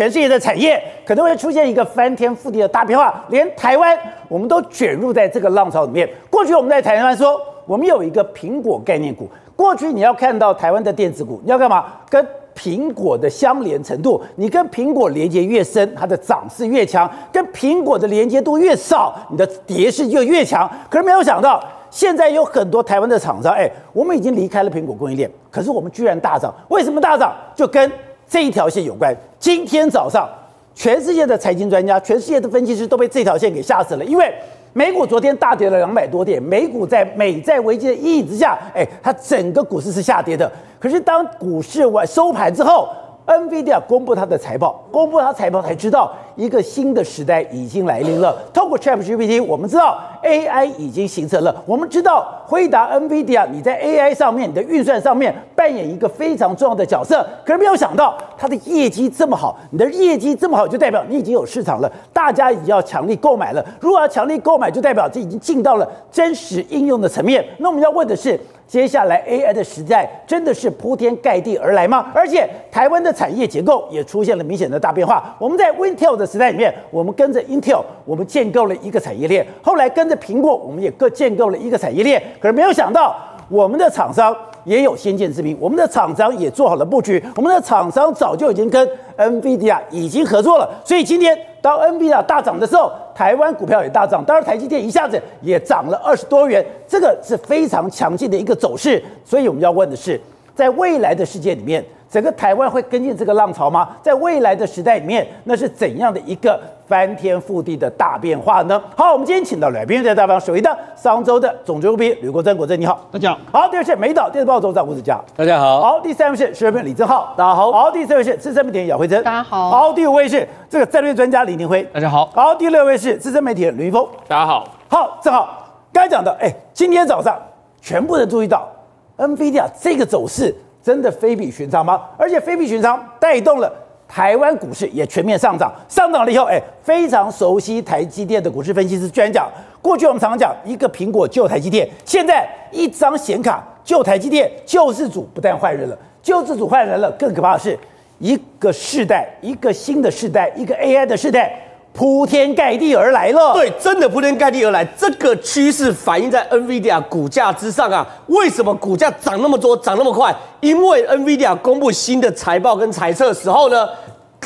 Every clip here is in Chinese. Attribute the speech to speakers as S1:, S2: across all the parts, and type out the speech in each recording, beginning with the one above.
S1: 全世界的产业可能会出现一个翻天覆地的大变化，连台湾我们都卷入在这个浪潮里面。过去我们在台湾说，我们有一个苹果概念股。过去你要看到台湾的电子股，你要干嘛？跟苹果的相连程度，你跟苹果连接越深，它的涨势越强；跟苹果的连接度越少，你的跌势就越强。可是没有想到，现在有很多台湾的厂商，哎，我们已经离开了苹果供应链，可是我们居然大涨。为什么大涨？就跟这一条线有关。今天早上，全世界的财经专家、全世界的分析师都被这条线给吓死了，因为。美股昨天大跌了两百多点，美股在美债危机的抑制下，哎，它整个股市是下跌的。可是当股市完收盘之后，NVIDIA 公布它的财报，公布它财报才知道一个新的时代已经来临了。透过 ChatGPT，我们知道 AI 已经形成了。我们知道辉达 NVIDIA，你在 AI 上面，你的运算上面扮演一个非常重要的角色。可是没有想到它的业绩这么好，你的业绩这么好，就代表你已经有市场了，大家已经要强力购买了。如果要强力购买，就代表这已经进到了真实应用的层面。那我们要问的是。接下来 AI 的时代真的是铺天盖地而来吗？而且台湾的产业结构也出现了明显的大变化。我们在 Wintel 的时代里面，我们跟着 Intel，我们建构了一个产业链；后来跟着苹果，我们也各建构了一个产业链。可是没有想到，我们的厂商也有先见之明，我们的厂商也做好了布局，我们的厂商早就已经跟 NVIDIA 已经合作了。所以今天当 NVIDIA 大涨的时候，台湾股票也大涨，当然台积电一下子也涨了二十多元，这个是非常强劲的一个走势。所以我们要问的是，在未来的世界里面，整个台湾会跟进这个浪潮吗？在未来的时代里面，那是怎样的一个翻天覆地的大变化呢？好，我们今天请到来宾在大方首位的商周的总编辑吕国珍，国珍你好，
S2: 大家
S1: 好。好，第二位是美岛电子报总长吴子佳，
S2: 大家好。
S1: 好，第三位是时事评李正浩，大家好。好，第四位是资深媒体人姚慧珍，
S3: 大家好。
S1: 好，第五位是这个战略专家李宁辉，
S2: 大家好。
S1: 好，第六位是资深媒体人吕云峰，
S2: 大家好。
S1: 好，正好刚才讲的，哎，今天早上全部人注意到 NVIDIA 这个走势真的非比寻常吗？而且非比寻常，带动了台湾股市也全面上涨。上涨了以后，哎，非常熟悉台积电的股市分析师居然讲，过去我们常常讲一个苹果救台积电，现在一张显卡救台积电，救世主不但换人了，救世主换人了，更可怕的是一个世代，一个新的世代，一个 AI 的世代。铺天盖地而来了，
S2: 对，真的铺天盖地而来。这个趋势反映在 NVIDIA 股价之上啊。为什么股价涨那么多，涨那么快？因为 NVIDIA 公布新的财报跟财测的时候呢，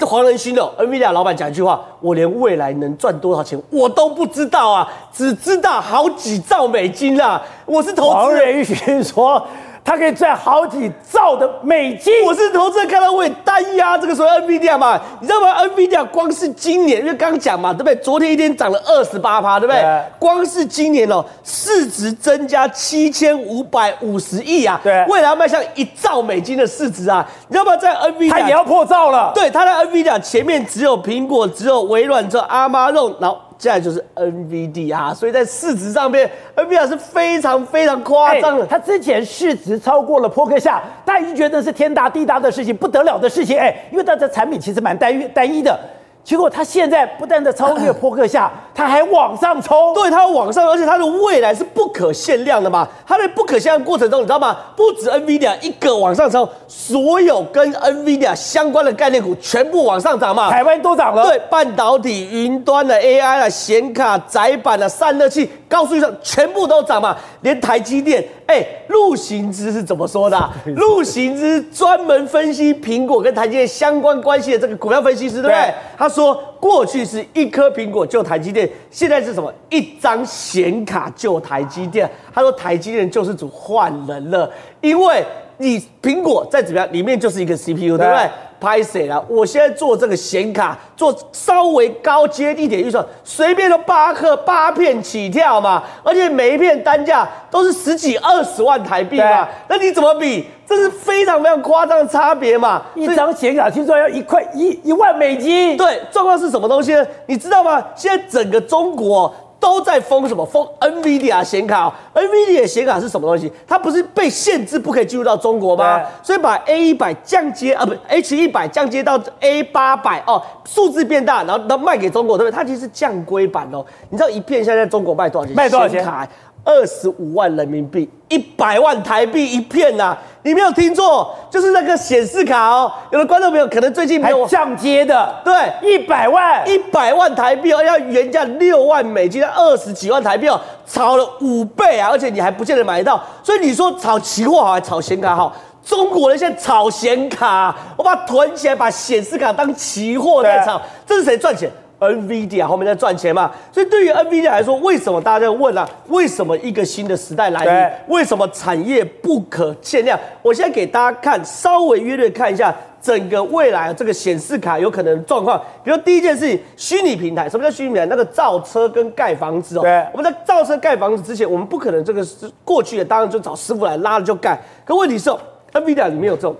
S2: 黄仁勋的 NVIDIA 老板讲一句话：我连未来能赚多少钱我都不知道啊，只知道好几兆美金啊。我是投资人。黄
S1: 仁勋说。它可以赚好几兆的美金。
S2: 我是投资人，看到我也单押这个所谓 NVIDIA 嘛，你知道吗？NVIDIA 光是今年，因为刚刚讲嘛，对不对？昨天一天涨了二十八趴，对不对？对光是今年哦，市值增加七千五百五十亿啊！
S1: 对，
S2: 未来要迈向一兆美金的市值啊！你知道吗？在 NVIDIA
S1: 它也要破兆了。
S2: 对，它在 NVIDIA 前面只有苹果，只有微软，只有 Amazon，然后。现在就是 NVD 哈，所以在市值上面，NVR 是非常非常夸张的。
S1: 它之前市值超过了波克夏，大家已经觉得是天大地大的事情，不得了的事情。哎，因为它的产品其实蛮单一单一的。结果他现在不但在超越波克夏，他还往上冲。
S2: 对，他往上，而且他的未来是不可限量的嘛。他在不可限量的过程中，你知道吗？不止 NVIDIA 一个往上冲，所有跟 NVIDIA 相关的概念股全部往上涨嘛。
S1: 台湾都涨了。
S2: 对，半导体、云端的 AI 啊、显卡、窄板的散热器、高速运算，全部都涨嘛。连台积电，哎，陆行之是怎么说的啊？陆行之专门分析苹果跟台积电相关关系的这个股票分析师，对不对？他说，过去是一颗苹果救台积电，现在是什么？一张显卡救台积电。他说，台积电救世主换人了，因为你苹果再怎么样，里面就是一个 CPU，对不对？拍谁了？我现在做这个显卡，做稍微高阶一点预算，随便都八克八片起跳嘛，而且每一片单价都是十几二十万台币嘛，那你怎么比？这是非常非常夸张的差别嘛！
S1: 一张显卡听说要一块一一万美金。
S2: 对，状况是什么东西呢？你知道吗？现在整个中国。都在封什么？封 NVIDIA 显卡。NVIDIA 显卡是什么东西？它不是被限制不可以进入到中国吗？所以把 A 一百降阶啊，不，H 一百降阶到 A 八百哦，数字变大，然后那卖给中国，对不对？它其实是降规版哦。你知道一片现在在中国卖多少钱？
S1: 卖多少钱？
S2: 二十五万人民币，一百万台币一片呐、啊！你没有听错，就是那个显示卡哦。有的观众朋友可能最近没有
S1: 还降阶的，
S2: 对，
S1: 一百万，
S2: 一百万台币哦，要原价六万美金，二十几万台币哦，炒了五倍啊！而且你还不见得买得到，所以你说炒期货好还是炒显卡好？中国人现在炒显卡，我把它囤起来，把显示卡当期货在炒，这是谁赚钱？NVIDIA 后面在赚钱嘛，所以对于 NVIDIA 来说，为什么大家在问啊？为什么一个新的时代来临？为什么产业不可限量？我现在给大家看，稍微约略看一下整个未来这个显示卡有可能状况。比如第一件事情，虚拟平台，什么叫虚拟平台？那个造车跟盖房子哦。对。我们在造车盖房子之前，我们不可能这个是过去的，当然就找师傅来拉了就盖。可问题是哦，NVIDIA 里面有这种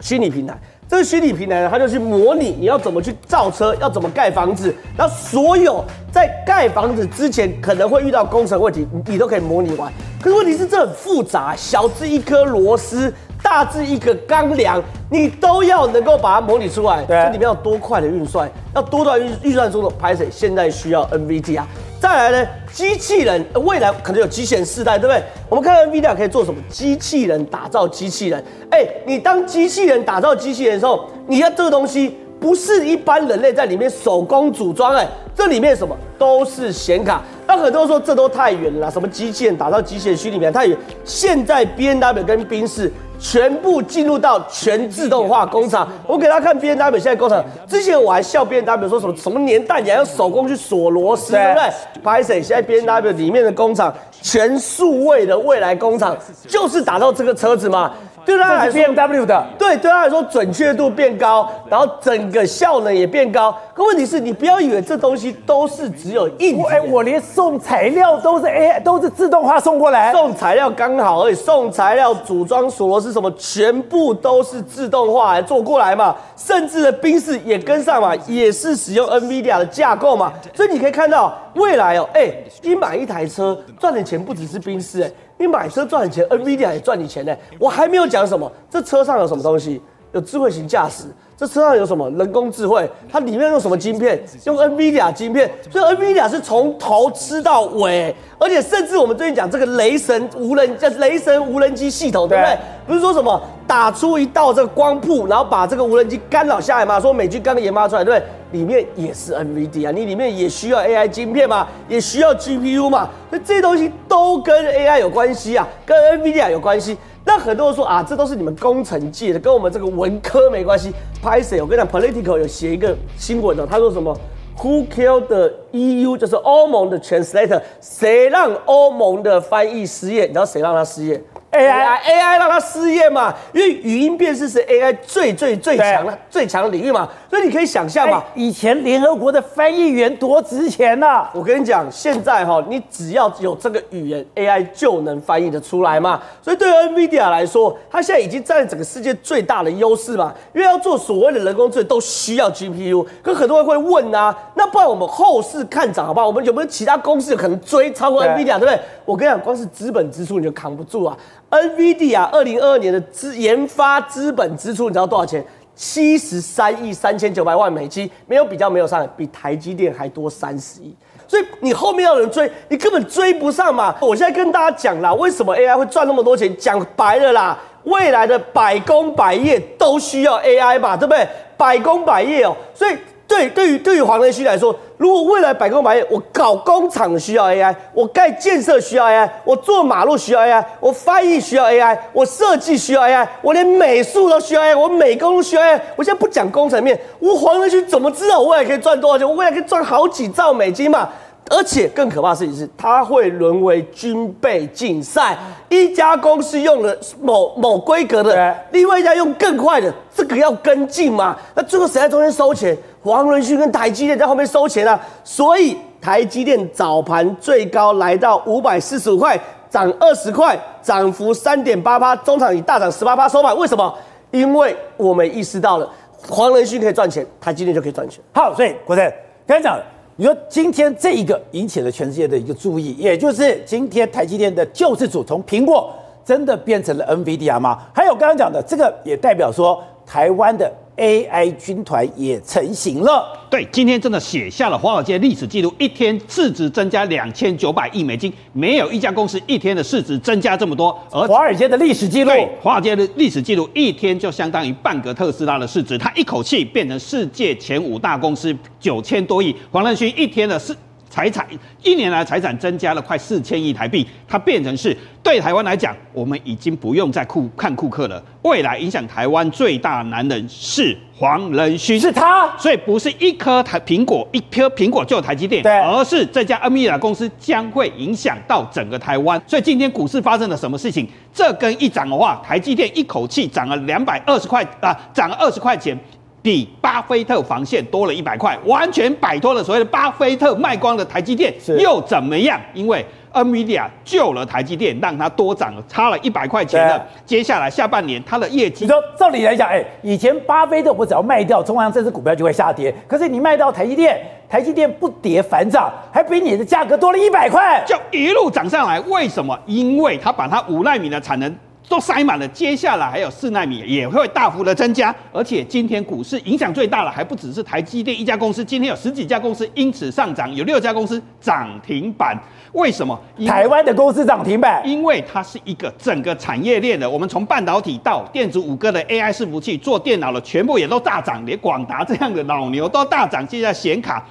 S2: 虚拟平台。这个虚拟平台呢，它就去模拟你要怎么去造车，要怎么盖房子，然后所有在盖房子之前可能会遇到工程问题，你都可以模拟完。可是问题是这很复杂，小至一颗螺丝，大至一个钢梁，你都要能够把它模拟出来。对，这里面要多快的运算，要多段运运算中的拍水，现在需要 NVIDIA 啊。再来呢，机器人未来可能有机器人世代，对不对？我们看看 NVIDIA 可以做什么？机器人打造机器人。哎，你当机器人打造机器人的时候，你要这个东西不是一般人类在里面手工组装，哎，这里面什么都是显卡。那很多人说这都太远了，什么机器人打造机器人虚拟面太远。现在 B N W 跟宾士。全部进入到全自动化工厂。我给大家看 B N W 现在工厂。之前我还笑 B N W 说什么什么年代你还要手工去锁螺丝，对不对？不好意思，现在 B N W 里面的工厂全数位的未来工厂，就是打造这个车子嘛。对他来说，BMW 的对对他来说准确度变高，然后整个效能也变高。可问题是你不要以为这东西都是只有硬，哎，
S1: 我连送材料都是 AI，都是自动化送过来。
S2: 送材料刚好而已，送材料、组装锁螺丝什么，全部都是自动化来做过来嘛。甚至的冰室也跟上嘛，也是使用 NVIDIA 的架构嘛。所以你可以看到未来哦，哎，你买一台车赚的钱不只是宾士，哎。你买车赚钱，NVIDIA 也赚你钱呢。我还没有讲什么，这车上有什么东西？有智慧型驾驶，这车上有什么？人工智慧，它里面用什么晶片？用 NVIDIA 晶片，所以 NVIDIA 是从头吃到尾。而且甚至我们最近讲这个雷神无人叫雷神无人机系统，对不对？不是说什么打出一道这个光谱，然后把这个无人机干扰下来嘛？说美军刚刚研发出来，对不对？里面也是 NVIDIA，你里面也需要 AI 晶片嘛？也需要 GPU 嘛？所以这些东西都跟 AI 有关系啊，跟 NVIDIA 有关系。那很多人说啊，这都是你们工程界的，跟我们这个文科没关系。拍谁？我跟你讲，Political 有写一个新闻的，他说什么？Who killed the EU？就是欧盟的 translator，谁让欧盟的翻译失业？你知道谁让他失业？AI AI 让他失业嘛？因为语音辨识是 AI 最最最强的最强的领域嘛，所以你可以想象嘛，
S1: 欸、以前联合国的翻译员多值钱呐、啊！
S2: 我跟你讲，现在哈，你只要有这个语言，AI 就能翻译的出来嘛。所以对于 NVIDIA 来说，它现在已经占整个世界最大的优势嘛。因为要做所谓的人工智能，都需要 GPU。可很多人会问啊，那不然我们后市看涨好不好？我们有没有其他公司有可能追超过 NVIDIA，对不对？我跟你讲，光是资本支出你就扛不住啊。NVD 啊，二零二二年的资研发资本支出，你知道多少钱？七十三亿三千九百万美金，没有比较，没有上，比台积电还多三十亿。所以你后面要人追，你根本追不上嘛。我现在跟大家讲啦，为什么 AI 会赚那么多钱？讲白了啦，未来的百工百业都需要 AI 吧，对不对？百工百业哦，所以。对，对于对于黄仁勋来说，如果未来百工百业，我搞工厂需要 AI，我盖建设需要 AI，我做马路需要 AI，我翻译需要 AI，我设计需要 AI，我连美术都需要 AI，我美工都需要 AI。我现在不讲工程面，我黄仁勋怎么知道我未来可以赚多少钱？我未来可以赚好几兆美金嘛？而且更可怕的事情是，它会沦为军备竞赛。一家公司用了某某规格的，另外一家用更快的，这个要跟进嘛？那最后谁在中间收钱？黄仁勋跟台积电在后面收钱啊。所以台积电早盘最高来到五百四十五块，涨二十块，涨幅三点八八，中场以大涨十八八收盘。为什么？因为我们意识到了黄仁勋可以赚钱，台积电就可以赚钱。
S1: 好，所以国成刚才讲了。你说今天这一个引起了全世界的一个注意，也就是今天台积电的救世主从苹果真的变成了 NVIDIA 吗？还有刚刚讲的这个也代表说台湾的 AI 军团也成型了。
S3: 对，今天真的写下了华尔街历史记录，一天市值增加两千九百亿美金，没有一家公司一天的市值增加这么多。
S1: 而华尔街的历史记录，
S3: 对，华尔街的历史记录，一天就相当于半个特斯拉的市值，它一口气变成世界前五大公司，九千多亿。黄仁勋一天的市。财产一年来财产增加了快四千亿台币，它变成是对台湾来讲，我们已经不用再库看库克了。未来影响台湾最大男人是黄仁勋，
S1: 是他，
S3: 所以不是一颗台苹果，一颗苹果就台积电，
S1: 对，
S3: 而是这家 NVIDIA 公司将会影响到整个台湾。所以今天股市发生了什么事情？这根一涨的话，台积电一口气涨了两百二十块啊，涨了二十块钱。比巴菲特防线多了一百块，完全摆脱了所谓的巴菲特卖光的台积电，又怎么样？因为 NVIDIA 救了台积电，让它多涨了，差了一百块钱的。接下来下半年它的业绩，
S1: 你说照理来讲，哎，以前巴菲特我只要卖掉中航这只股票就会下跌，可是你卖到台积电，台积电不跌反涨，还比你的价格多了一百块，
S3: 就一路涨上来。为什么？因为它把它五纳米的产能。都塞满了，接下来还有四纳米也会大幅的增加，而且今天股市影响最大的还不只是台积电一家公司，今天有十几家公司因此上涨，有六家公司涨停板。为什么？
S1: 台湾的公司涨停板？
S3: 因为它是一个整个产业链的，我们从半导体到电子五哥的 AI 伺服器，做电脑的全部也都大涨，连广达这样的老牛都大涨。现在显卡、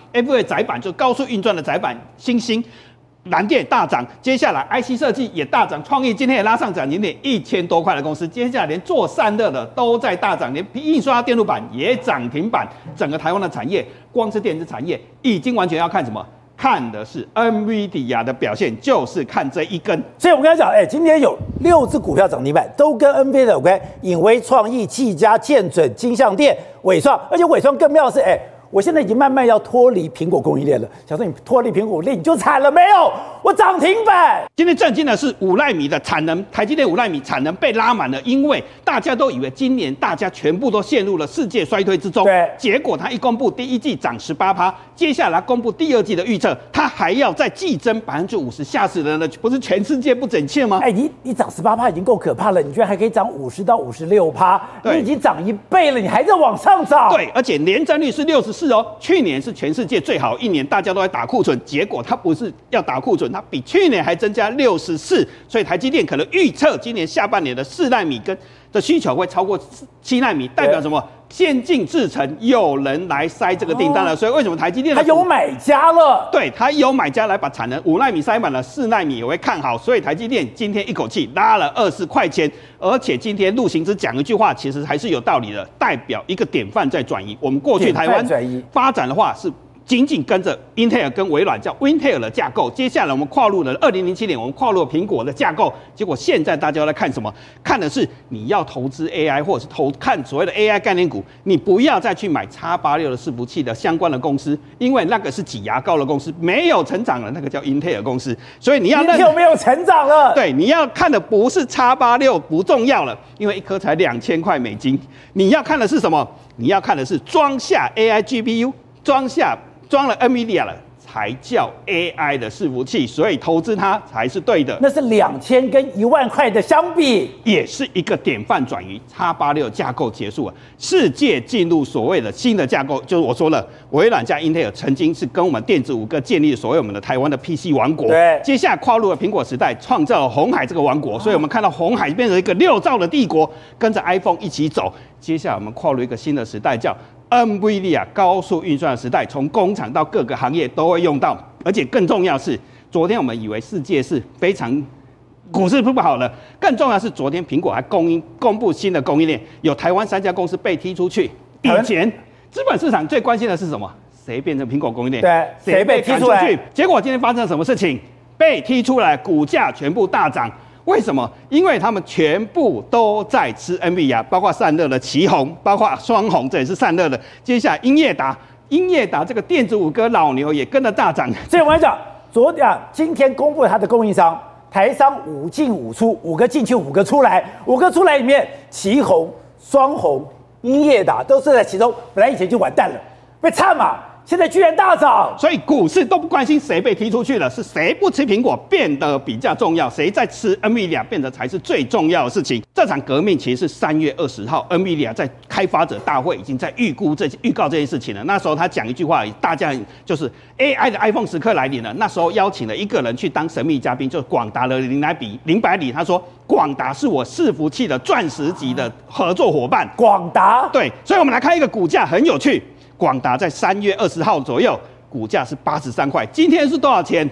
S3: 载板就高速运转的载板，欣兴。蓝电大涨，接下来 IC 设计也大涨，创意今天也拉上涨停点一千多块的公司，接下来连做散热的都在大涨，连印刷电路板也涨停板，整个台湾的产业，光是电子产业已经完全要看什么？看的是 NVIDIA 的表现，就是看这一根。
S1: 所以我们刚才讲，哎，今天有六只股票涨停板，都跟 NVD 有关，影威、创意、技嘉、建准、金像电、伟创，而且伟创更妙的是，哎。我现在已经慢慢要脱离苹果供应链了。小宋，你脱离苹果链你就惨了没有？我涨停板。
S3: 今天震惊的是五纳米的产能，台积电五纳米产能被拉满了，因为大家都以为今年大家全部都陷入了世界衰退之中。
S1: 对。
S3: 结果他一公布第一季涨十八趴，接下来公布第二季的预测，他还要再季增百分之五十，吓死人了！不是全世界不景气吗？
S1: 哎，你你涨十八趴已经够可怕了，你居然还可以涨五十到五十六趴，你已经涨一倍了，你还在往上涨。
S3: 对，而且年增率是六十四哦，去年是全世界最好一年，大家都在打库存，结果它不是要打库存，它比去年还增加六十四，所以台积电可能预测今年下半年的四纳米跟的需求会超过七纳米，代表什么？先进制程有人来塞这个订单了，所以为什么台积电
S1: 它有买家了？
S3: 对，它有买家来把产能五纳米塞满了，四纳米也会看好，所以台积电今天一口气拉了二十块钱，而且今天陆行之讲一句话，其实还是有道理的，代表一个典范在转移。我们过去台湾发展的话是。紧紧跟着英特尔跟微软叫 Intel 的架构，接下来我们跨入了二零零七年，我们跨入了苹果的架构，结果现在大家在看什么？看的是你要投资 AI 或者是投看所谓的 AI 概念股，你不要再去买叉八六的伺服器的相关的公司，因为那个是挤牙膏的公司，没有成长了，那个叫英特尔公司，所以你要
S1: Intel 没有成长了，
S3: 对，你要看的不是叉八六不重要了，因为一颗才两千块美金，你要看的是什么？你要看的是装下 AI GPU，装下。装了 NVIDIA 了，才叫 AI 的伺服器，所以投资它才是对的。
S1: 那是两千跟一万块的相比，
S3: 也是一个典范转移。叉八六架构结束了，世界进入所谓的新的架构，就是我说了，微软加英特尔曾经是跟我们电子五哥建立所谓我们的台湾的 PC 王国。
S1: 对，
S3: 接下来跨入了苹果时代，创造了红海这个王国，所以我们看到红海变成一个六兆的帝国，跟着 iPhone 一起走。接下来我们跨入一个新的时代，叫 NVIDIA 高速运算的时代，从工厂到各个行业都会用到，而且更重要是，昨天我们以为世界是非常股市不好了，更重要是昨天苹果还供应公布新的供应链，有台湾三家公司被踢出去。以前资本市场最关心的是什么？谁变成苹果供应链？
S1: 对，谁被踢出去？
S3: 结果今天发生了什么事情？被踢出来，股价全部大涨。为什么？因为他们全部都在吃 n v i 包括散热的旗红，包括双红，这也是散热的。接下来英业达，英业达这个电子五哥老牛也跟着大涨。
S1: 所以我跟你讲，昨天啊，今天公布了他的供应商，台商五进五出，五个进去，五个出来，五个出来里面，旗红、双红、英业达都是在其中。本来以前就完蛋了，被惨嘛。现在居然大涨，
S3: 所以股市都不关心谁被踢出去了，是谁不吃苹果变得比较重要，谁在吃 NVIDIA 变得才是最重要的事情。这场革命其实是三月二十号，NVIDIA 在开发者大会已经在预估这预告这件事情了。那时候他讲一句话，大家就是 AI 的 iPhone 时刻来临了。那时候邀请了一个人去当神秘嘉宾，就是广达的林来比林百里，他说广达是我伺服器的钻石级的合作伙伴。
S1: 广达
S3: 对，所以我们来看一个股价很有趣。广达在三月二十号左右，股价是八十三块，今天是多少钱？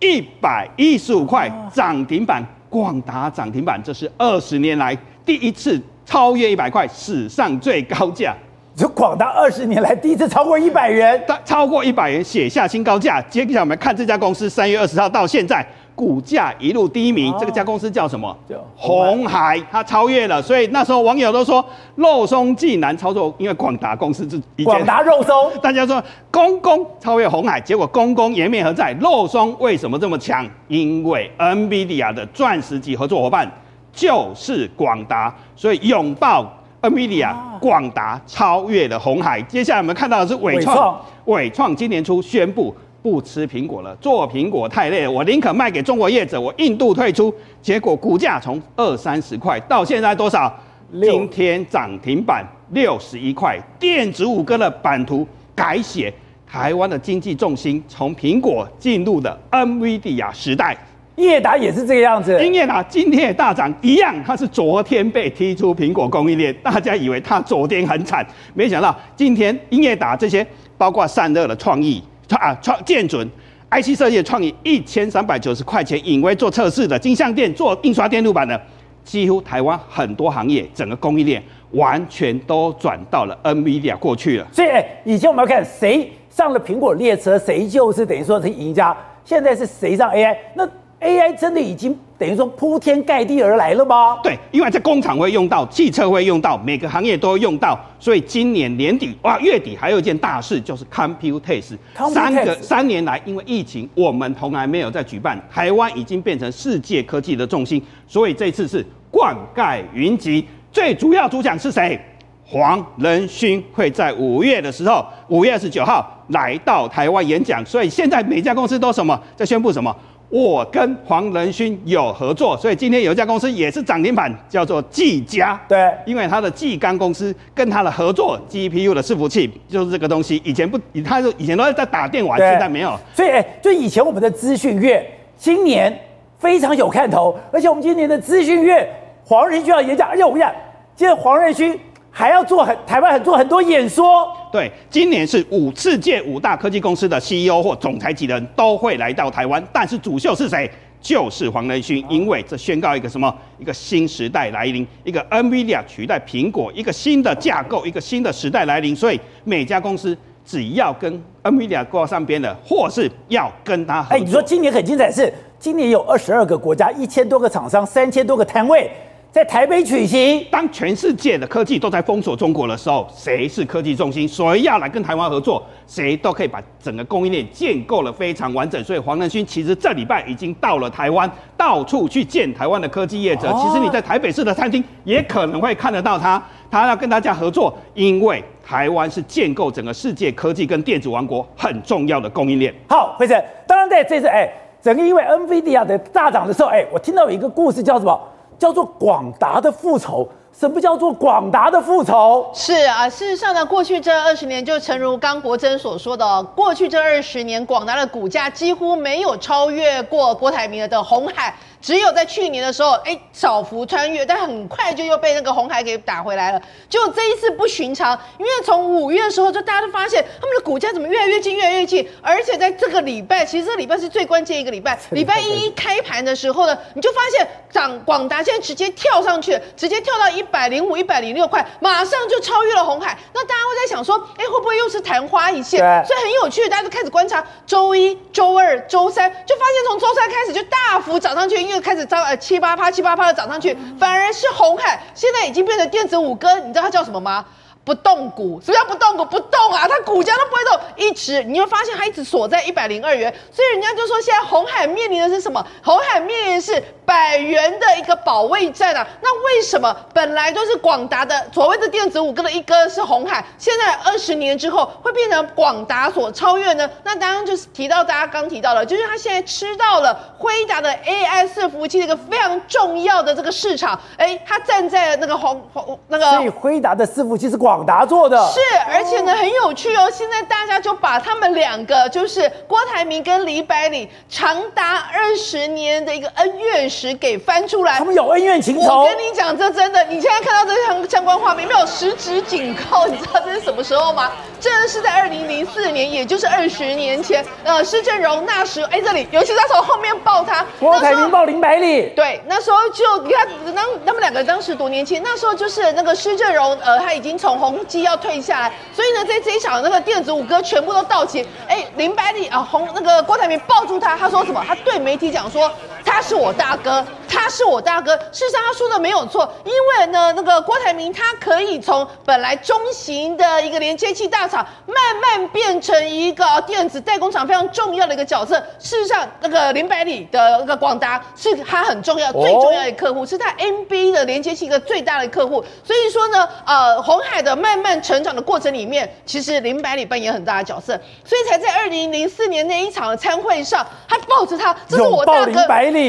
S3: 一百一十五块，涨停板。广达涨停板，这是二十年来第一次超越一百块，史上最高价。
S1: 这广达二十年来第一次超过一百元，
S3: 超过一百元写下新高价。接下来我们看这家公司，三月二十号到现在。股价一路低迷，这个家公司叫什么？叫红海，它超越了，所以那时候网友都说肉松既难操作，因为广达公司是
S1: 广达肉松，
S3: 大家说公公超越红海，结果公公颜面何在？肉松为什么这么强？因为 NVIDIA 的钻石级合作伙伴就是广达，所以拥抱 NVIDIA，广达超越了红海。接下来我们看到的是伟创，伟创今年初宣布。不吃苹果了，做苹果太累了，我宁可卖给中国业者，我印度退出。结果股价从二三十块到现在多少？今天涨停板六十一块。电子五哥的版图改写，台湾的经济重心从苹果进入的 NVIDIA 时代。
S1: 英业达也是这个样子，
S3: 英业达今天也大涨，一样，它是昨天被踢出苹果供应链，大家以为它昨天很惨，没想到今天英业达这些包括散热的创意。啊，创建准，IC 设计创意一千三百九十块钱，隐微做测试的，金像电做印刷电路板的，几乎台湾很多行业整个供应链完全都转到了 NVIDIA 过去了。
S1: 所以，哎，以前我们要看谁上了苹果列车，谁就是等于说是赢家。现在是谁上 AI？那？AI 真的已经等于说铺天盖地而来了吗？
S3: 对，因为在工厂会用到，汽车会用到，每个行业都会用到，所以今年年底哇，月底还有一件大事，就是 Computex。三个三年来，因为疫情，我们从来没有在举办。台湾已经变成世界科技的重心，所以这次是灌溉云集。最主要主讲是谁？黄仁勋会在五月的时候，五月二十九号来到台湾演讲。所以现在每家公司都什么在宣布什么？我跟黄仁勋有合作，所以今天有一家公司也是涨停板，叫做技嘉。
S1: 对，
S3: 因为他的技刚公司跟他的合作 GPU 的伺服器就是这个东西。以前不，他是以前都在打电玩，现在没有。
S1: 所以，哎，就以前我们的资讯月今年非常有看头，而且我们今年的资讯月黄仁勋要演讲，而且我跟你讲，今天黄仁勋。还要做很台湾很做很多演说，
S3: 对，今年是五世界五大科技公司的 CEO 或总裁级的人都会来到台湾，但是主秀是谁？就是黄仁勋，因为这宣告一个什么？一个新时代来临，一个 NVIDIA 取代苹果，一个新的架构，一个新的时代来临。所以每家公司只要跟 NVIDIA 挂上边的，或是要跟他合作。哎，
S1: 你说今年很精彩是，是今年有二十二个国家，一千多个厂商，三千多个摊位。在台北举行，
S3: 当全世界的科技都在封锁中国的时候，谁是科技中心？谁要来跟台湾合作，谁都可以把整个供应链建构了非常完整。所以黄仁勋其实这礼拜已经到了台湾，到处去见台湾的科技业者。其实你在台北市的餐厅也可能会看得到他，他要跟大家合作，因为台湾是建构整个世界科技跟电子王国很重要的供应链。
S1: 好，辉诚，当然在这次哎，整个因为 NVIDIA 的大涨的时候，哎，我听到有一个故事叫什么？叫做广达的复仇。什么叫做广达的复仇？
S4: 是啊，事实上呢，过去这二十年，就诚如刚国珍所说的，过去这二十年，广达的股价几乎没有超越过郭台铭的红海，只有在去年的时候，哎，小幅穿越，但很快就又被那个红海给打回来了。就这一次不寻常，因为从五月的时候，就大家都发现他们的股价怎么越来越近，越来越近，而且在这个礼拜，其实这个礼拜是最关键一个礼拜，礼拜一一开盘的时候呢，你就发现涨广达现在直接跳上去，直接跳到一。一百零五、一百零六块，马上就超越了红海。那大家会在想说，哎，会不会又是昙花一现？所以很有趣，大家就开始观察周一、周二、周三，就发现从周三开始就大幅涨上去，又开始涨呃七八趴、七八趴的涨上去，反而是红海现在已经变成电子五哥，你知道它叫什么吗？不动股，什么叫不动股？不动啊，它股价都不会动，一直你会发现它一直锁在一百零二元，所以人家就说现在红海面临的是什么？红海面临的是百元的一个保卫战啊！那为什么本来都是广达的所谓的电子五哥的一哥是红海，现在二十年之后会变成广达所超越呢？那当然就是提到大家刚提到了，就是他现在吃到了辉达的 AI 伺服务器的一个非常重要的这个市场，哎，他站在那个红红那个，
S1: 所以辉达的伺服器是广达做的，
S4: 是，而且呢很有趣哦，现在大家就把他们两个就是郭台铭跟李百里长达二十年的一个恩怨史给翻出来，
S1: 他们有恩怨情仇。
S4: 我跟你讲，这真的，你现在看到这相相关画面，没有十指紧扣，你知道这是什么时候吗？这是在二零零四年，也就是二十年前。呃，施正荣那时，哎，这里尤其他从后面抱他，
S1: 郭台铭抱林百里，
S4: 对，那时候就你看，当他们两个当时多年轻，那时候就是那个施正荣，呃，他已经从宏基要退下来，所以呢，在这一场那个电子五哥全部都到齐，哎，林百里啊，红那个郭台铭抱住他，他说什么？他对媒体讲说。他是我大哥，他是我大哥。事实上，他说的没有错，因为呢，那个郭台铭他可以从本来中型的一个连接器大厂，慢慢变成一个电子代工厂非常重要的一个角色。事实上，那个林百里的那个广达是他很重要、最重要的客户，是他 NB 的连接器一个最大的客户。所以说呢，呃，红海的慢慢成长的过程里面，其实林百里扮演很大的角色，所以才在二零零四年那一场的参会上，他抱着他，这是我大哥。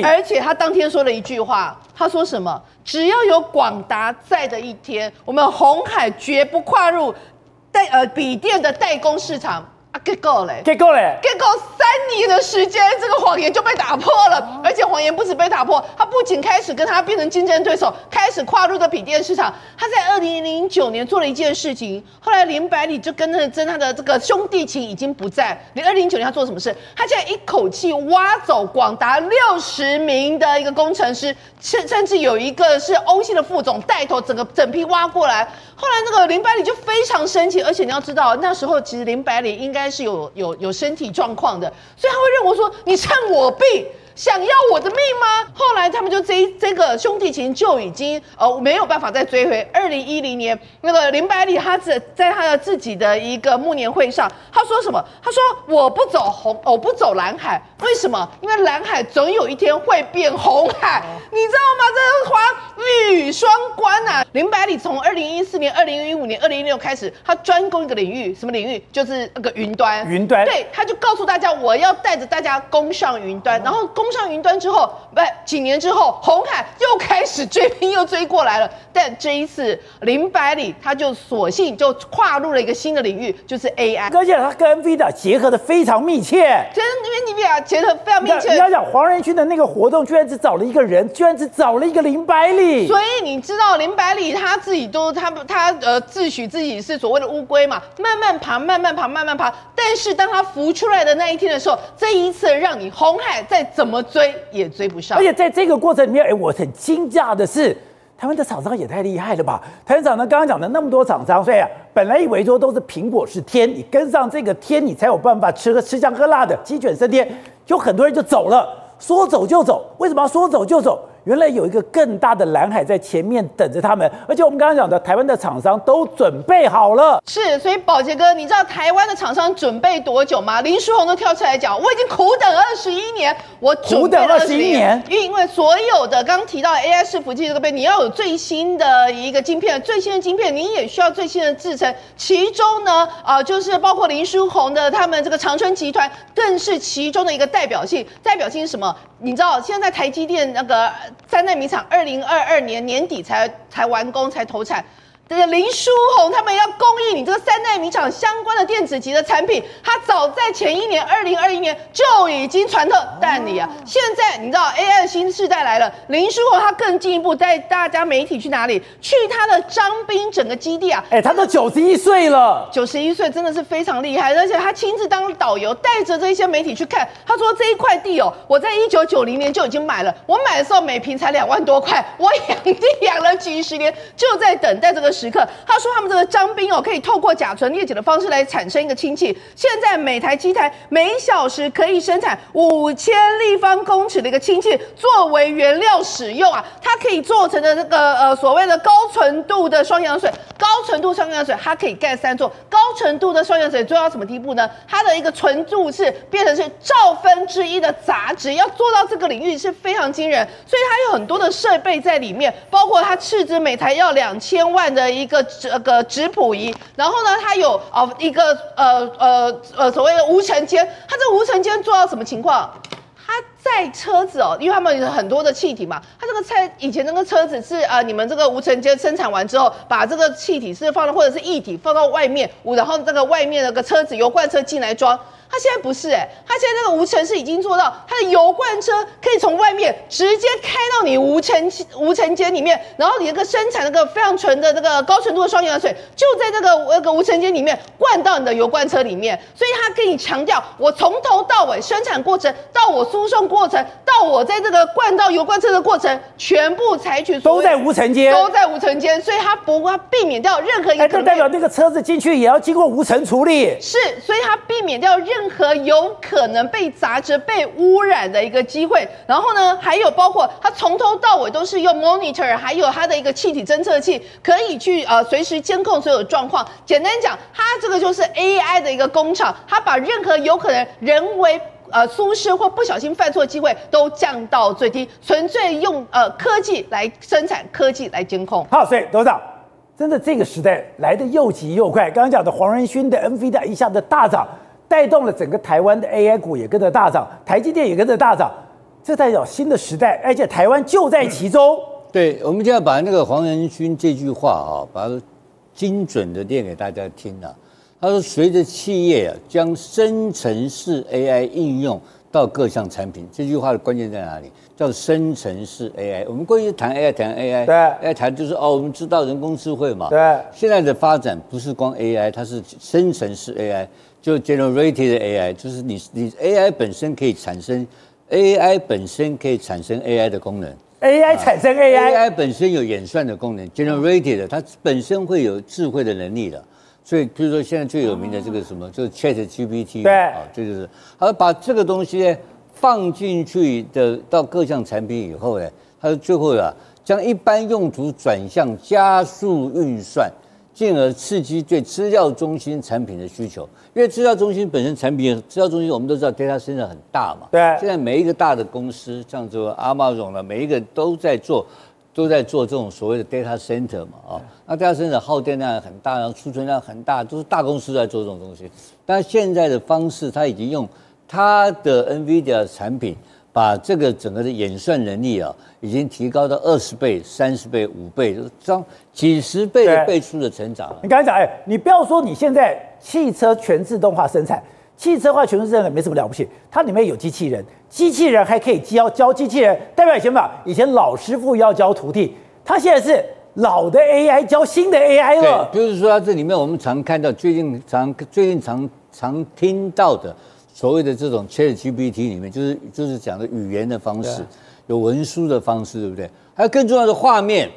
S4: 而且他当天说了一句话，他说什么？只要有广达在的一天，我们红海绝不跨入代呃笔电的代工市场。啊，结果嘞，
S1: 结果嘞，
S4: 结果三年的时间，这个谎言就被打破了。而且谎言不止被打破，他不仅开始跟他变成竞争对手，开始跨入的笔电市场。他在二零零九年做了一件事情，后来林百里就跟着跟他的这个兄弟情已经不在。你二零零九年他做什么事？他现在一口气挖走广达六十名的一个工程师，甚甚至有一个是欧系的副总带头，整个整批挖过来。后来那个林百里就非常生气，而且你要知道，那时候其实林百里应该。但是有有有身体状况的，所以他会认为说，你趁我病。想要我的命吗？后来他们就这这个兄弟情就已经呃没有办法再追回。二零一零年，那个林百里他在在他的自己的一个暮年会上，他说什么？他说我不走红，我不走蓝海，为什么？因为蓝海总有一天会变红海，你知道吗？这是华一语双关啊！林百里从二零一四年、二零一五年、二零一六开始，他专攻一个领域，什么领域？就是那个云端。
S1: 云端。
S4: 对，他就告诉大家，我要带着大家攻上云端，然后。攻上云端之后，不，几年之后，红海又开始追兵，又追过来了。但这一次，林百里他就索性就跨入了一个新的领域，就是 AI。
S1: 而且他跟 NVIDIA 结合的非常密切，
S4: 跟 NVIDIA 结合非常密切。
S1: 你要讲黄仁勋的那个活动，居然只找了一个人，居然只找了一个林百里。
S4: 所以你知道林百里他自己都他他呃自诩自己是所谓的乌龟嘛，慢慢爬，慢慢爬，慢慢爬。但是当他浮出来的那一天的时候，这一次让你红海再怎么。怎么追也追不上，
S1: 而且在这个过程里面，哎，我很惊讶的是，台湾的厂商也太厉害了吧！台湾厂商刚刚讲的那么多厂商，所以啊，本来以为说都是苹果是天，你跟上这个天，你才有办法吃喝吃香喝辣的鸡犬升天，有很多人就走了，说走就走，为什么要说走就走？原来有一个更大的蓝海在前面等着他们，而且我们刚刚讲的台湾的厂商都准备好了。
S4: 是，所以宝杰哥，你知道台湾的厂商准备多久吗？林书鸿都跳出来讲，我已经苦等二十一年，我准备了二十一年。因为所有的刚刚提到的 AI 伺服器这个边，你要有最新的一个晶片，最新的晶片你也需要最新的制程。其中呢，啊、呃，就是包括林书鸿的他们这个长春集团，更是其中的一个代表性。代表性是什么？你知道现在台积电那个。三奈米厂二零二二年年底才才完工，才投产。这个林书鸿他们要供应你这个三代米厂相关的电子级的产品，他早在前一年二零二一年就已经传特但你啊。现在你知道 AI 的新世代来了，林书鸿他更进一步带大家媒体去哪里？去他的张斌整个基地啊！
S1: 哎，他都九十一岁了，
S4: 九十一岁真的是非常厉害，而且他亲自当导游，带着这些媒体去看。他说这一块地哦，我在一九九零年就已经买了，我买的时候每平才两万多块，我养地养了几十年，就在等待这个。时刻。他说他们这个彰滨哦，可以透过甲醇裂解的方式来产生一个氢气。现在每台机台每小时可以生产五千立方公尺的一个氢气作为原料使用啊，它可以做成的这个呃所谓的高纯度的双氧水，高纯度双氧水它可以盖三座。高纯度的双氧水做到什么地步呢？它的一个纯度是变成是兆分之一的杂质，要做到这个领域是非常惊人，所以它有很多的设备在里面，包括它斥资每台要两千万的的一个这个质谱仪，然后呢，它有哦一个呃呃呃所谓的无尘间，它这个无尘间做到什么情况？它在车子哦，因为他们有很多的气体嘛，它这个车以前那个车子是呃，你们这个无尘间生产完之后，把这个气体是放到或者是液体放到外面，然后这个外面那个车子油罐车进来装。它现在不是哎、欸，它现在那个无尘是已经做到，他的油罐车可以从外面直接开到你无尘无尘间里面，然后你那个生产那个非常纯的那个高纯度的双氧水，就在这个那个无尘间里面灌到你的油罐车里面，所以他跟你强调，我从头到尾生产过程到我输送过程到我在这个灌到油罐车的过程，全部采取
S1: 都在无尘间，
S4: 都在无尘间，所以他不会避免掉任何一个，
S1: 就代表那个车子进去也要经过无尘处理，
S4: 是，所以他避免掉任。任何有可能被杂质、被污染的一个机会，然后呢，还有包括它从头到尾都是用 monitor，还有它的一个气体侦测器，可以去呃随时监控所有状况。简单讲，它这个就是 AI 的一个工厂，它把任何有可能人为呃疏失或不小心犯错的机会都降到最低，纯粹用呃科技来生产，科技来监控。
S1: 好，所以董事长，真的这个时代来得又急又快。刚刚讲的黄仁勋的 NVIDIA 一下子大涨。带动了整个台湾的 AI 股也跟着大涨，台积电也跟着大涨，这代表新的时代，而且台湾就在其中。
S5: 对，我们就要把那个黄仁勋这句话啊，把它精准的念给大家听啊。他说：“随着企业啊将生成式 AI 应用到各项产品，这句话的关键在哪里？叫生成式 AI。我们过去谈 AI，谈 AI，
S1: 对
S5: ，AI 谈就是哦，我们知道人工智慧嘛，
S1: 对。
S5: 现在的发展不是光 AI，它是生成式 AI。”就 generated AI，就是你你 AI 本身可以产生 AI 本身可以产生 AI 的功能
S1: ，AI 产生 AI，AI
S5: 本身有演算的功能，generated 它本身会有智慧的能力的，所以比如说现在最有名的这个什么，就是 Chat GPT，
S1: 对。
S5: 啊，这就是，好把这个东西呢放进去的到各项产品以后呢，它最后啊将一般用途转向加速运算。进而刺激对资料中心产品的需求，因为资料中心本身产品，资料中心我们都知道 data center 很大嘛。
S1: 对。
S5: 现在每一个大的公司，像这个 Amazon 了，每一个都在做，都在做这种所谓的 data center 嘛。啊，那 data center 耗电量很大，然后储存量很大，都是大公司在做这种东西。但现在的方式，它已经用它的 NVIDIA 产品。把这个整个的演算能力啊，已经提高到二十倍、三十倍、五倍，这样几十倍的倍数的成长。
S1: 你刚才讲，哎，你不要说你现在汽车全自动化生产，汽车化全自动化没什么了不起，它里面有机器人，机器人还可以教教机器人。代表以前嘛，以前老师傅要教徒弟，他现在是老的 AI 教新的 AI 了。
S5: 对，就是说它这里面我们常看到，最近常最近常常听到的。所谓的这种 ChatGPT 里面，就是就是讲的语言的方式，有文书的方式，对不对？还有更重要的画面，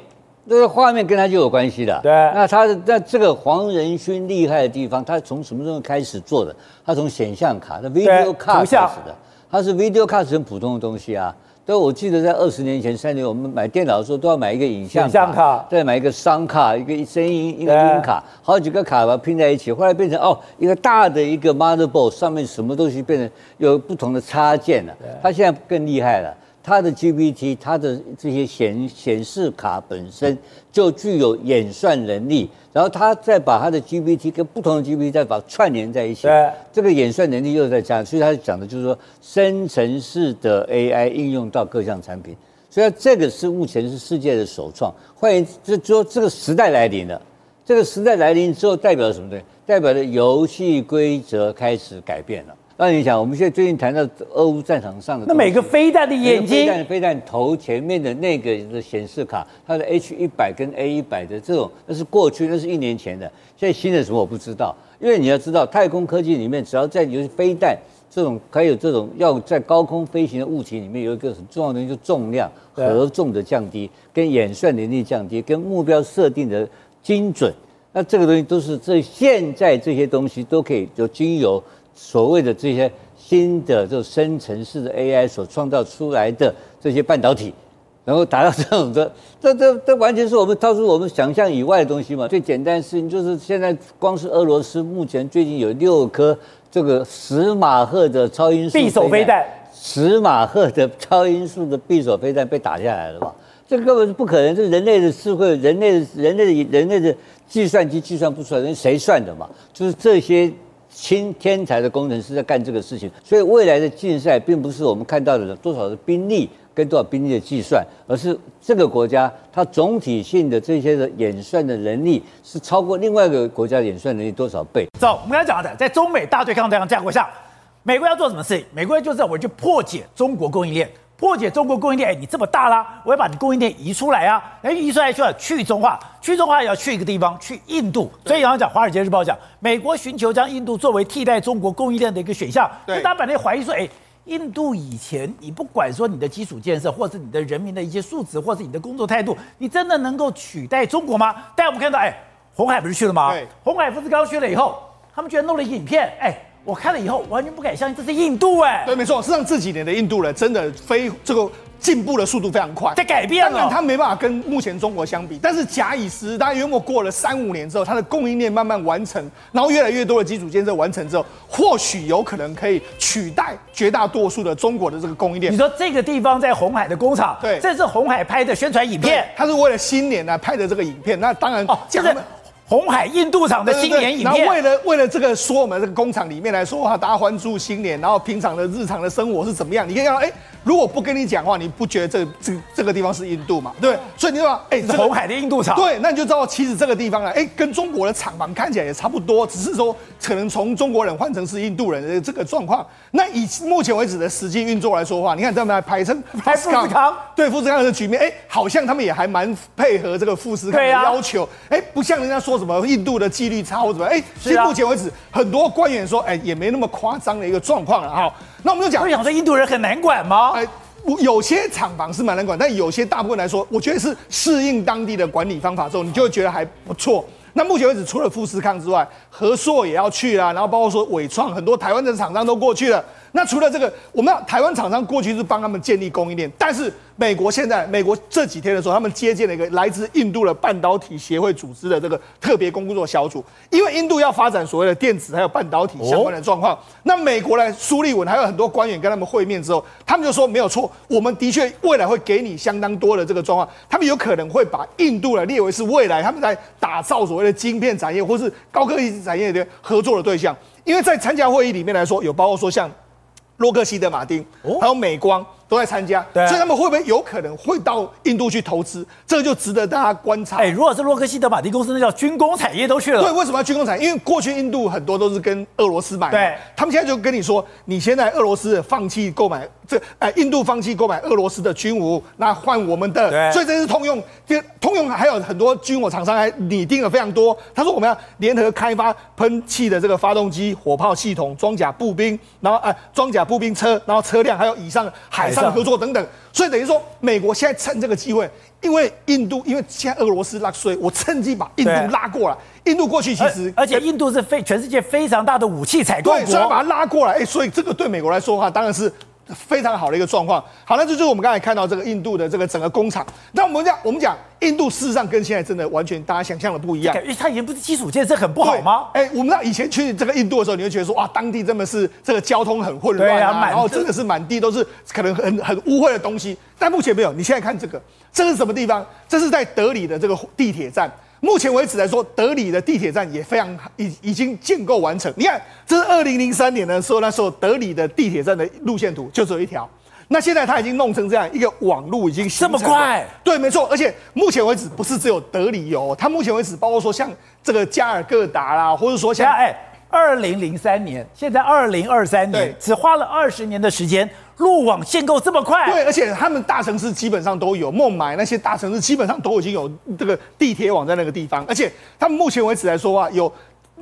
S5: 这个画面跟他就有关系的。
S1: 对，
S5: 那他的那这个黄仁勋厉害的地方，他从什么时候开始做的？他从显像卡，那 Video Card 开始的，他是 Video Card 是很普通的东西啊。对，我记得在二十年前、三年，我们买电脑的时候都要买一个影像卡，卡再买一个声卡，一个声音，一个音卡，好几个卡把它拼在一起。后来变成哦，一个大的一个 motherboard，上面什么东西变成有不同的插件了。它现在更厉害了。它的 GPT，它的这些显显示卡本身就具有演算能力，然后它再把它的 GPT 跟不同的 GPT 再把串联在一起，对，这个演算能力又在加，所以它讲的就是说生成式的 AI 应用到各项产品，所以这个是目前是世界的首创。欢迎，就说这个时代来临了，这个时代来临之后代表什么呢？代表的游戏规则开始改变了。那你想，我们现在最近谈到俄乌战场上的，
S1: 那每个飞弹的眼睛，
S5: 飞弹飞弹头前面的那个的显示卡，它的 H 一百跟 A 一百的这种，那是过去，那是一年前的。现在新的什么我不知道，因为你要知道，太空科技里面，只要在就是飞弹这种，还有这种要在高空飞行的物体里面，有一个很重要的东西，就是重量、合重的降低，跟演算能力降低，跟目标设定的精准。那这个东西都是这现在这些东西都可以就经由所谓的这些新的这种生成式的 AI 所创造出来的这些半导体，然后达到这种的，这这这完全是我们超出我们想象以外的东西嘛。最简单的事情就是现在光是俄罗斯目前最近有六颗这个十马赫的超音速
S1: 匕首飞弹，
S5: 十马赫的超音速的匕首飞弹被打下来了嘛？这根本是不可能，这人类的智慧，人类的人类的人类的计算机计算不出来，那谁算的嘛？就是这些新天才的工程师在干这个事情。所以未来的竞赛，并不是我们看到的多少的兵力跟多少兵力的计算，而是这个国家它总体性的这些的演算的能力，是超过另外一个国家演算能力多少倍？
S1: 走，我们刚才讲的，在中美大对抗这样架构下，美国要做什么事情？美国就是我去破解中国供应链。破解中国供应链，哎，你这么大啦，我要把你供应链移出来啊！哎，移出来就要去中化，去中化也要去一个地方，去印度。所以刚刚讲《华尔街日报》讲，美国寻求将印度作为替代中国供应链的一个选项。对，大家本来怀疑说，哎，印度以前你不管说你的基础建设，或是你的人民的一些素质，或是你的工作态度，你真的能够取代中国吗？但我们看到，哎，红海不是去了吗？对，鸿海富士康去了以后，他们居然弄了影片，哎。我看了以后完全不敢相信，这是印度哎！
S6: 对，没错，事实上这几年的印度人真的非这个进步的速度非常快，
S1: 在改变了。
S6: 当然，它没办法跟目前中国相比，但是假以时日，大概约莫过了三五年之后，它的供应链慢慢完成，然后越来越多的基础建设完成之后，或许有可能可以取代绝大多数的中国的这个供应链。
S1: 你说这个地方在红海的工厂，
S6: 对，
S1: 这是红海拍的宣传影片，
S6: 它是为了新年来拍的这个影片。那当然
S1: 哦，就是。鸿海印度厂的新年影片，
S6: 然后为了为了这个说我们这个工厂里面来说的话，大家欢祝新年，然后平常的日常的生活是怎么样？你可以看到，哎。如果不跟你讲话，你不觉得这这这个地方是印度嘛？对，所以你说，哎，
S1: 红海的印度厂，
S6: 对，那你就知道，其实这个地方啊，哎，跟中国的厂房看起来也差不多，只是说可能从中国人换成是印度人的这个状况。那以目前为止的实际运作来说的话，你看他们还排成
S1: 富士康，
S6: 对富士康的局面，哎，好像他们也还蛮配合这个富士康的要求，哎，不像人家说什么印度的纪律差或怎么，哎，其实目前为止很多官员说，哎，也没那么夸张的一个状况了哈。那我们就讲，
S1: 我想说印度人很难管吗？哎。
S6: 有些厂房是蛮难管，但有些大部分来说，我觉得是适应当地的管理方法之后，你就会觉得还不错。那目前为止，除了富士康之外，和硕也要去啦，然后包括说伟创，很多台湾的厂商都过去了。那除了这个，我们台湾厂商过去是帮他们建立供应链，但是美国现在，美国这几天的时候，他们接见了一个来自印度的半导体协会组织的这个特别工作小组，因为印度要发展所谓的电子还有半导体相关的状况。那美国呢，苏利文还有很多官员跟他们会面之后，他们就说没有错，我们的确未来会给你相当多的这个状况，他们有可能会把印度呢列为是未来他们在打造所谓的晶片产业或是高科技产业的合作的对象，因为在参加会议里面来说，有包括说像。洛克希德马丁，还有美光都在参加，所以他们会不会有可能会到印度去投资？这个就值得大家观察。
S1: 哎，如果是洛克希德马丁公司，那叫军工产业都去了。
S6: 对，为什么要军工产业？因为过去印度很多都是跟俄罗斯买，对，他们现在就跟你说，你现在俄罗斯放弃购买这，哎，印度放弃购买俄罗斯的军武，那换我们的，对，所以这是通用。这通用还有很多军火厂商还拟定了非常多。他说我们要联合开发喷气的这个发动机、火炮系统、装甲步兵，然后哎，装甲步兵车，然后车辆，还有以上海上合作等等。所以等于说，美国现在趁这个机会，因为印度，因为现在俄罗斯拉税，我趁机把印度拉过来。印度过去其实，
S1: 而且印度是非全世界非常大的武器采购国，
S6: 对，所以把它拉过来。哎，所以这个对美国来说的话，当然是。非常好的一个状况。好，那这就是我们刚才看到这个印度的这个整个工厂。那我们讲，我们讲印度事实上跟现在真的完全大家想象的不一样。因为
S1: 它以前不是基础建设很不好吗？
S6: 哎，我们知道以前去这个印度的时候，你会觉得说哇，当地真的是这个交通很混乱啊，啊然后真的是满地都是可能很很污秽的东西。但目前没有，你现在看这个，这是什么地方？这是在德里的这个地铁站。目前为止来说，德里的地铁站也非常已已经建构完成。你看，这是二零零三年的时候，那时候德里的地铁站的路线图就只有一条。那现在它已经弄成这样一个网路，已经
S1: 这么快？
S6: 对，没错。而且目前为止不是只有德里有，它目前为止包括说像这个加尔各答啦，或者说像哎，
S1: 二零零三年，现在二零二三年，只花了二十年的时间，路网限购这么快？
S6: 对，而且他们大城市基本上都有，孟买那些大城市基本上都已经有这个地铁网在那个地方，而且他们目前为止来说啊，有。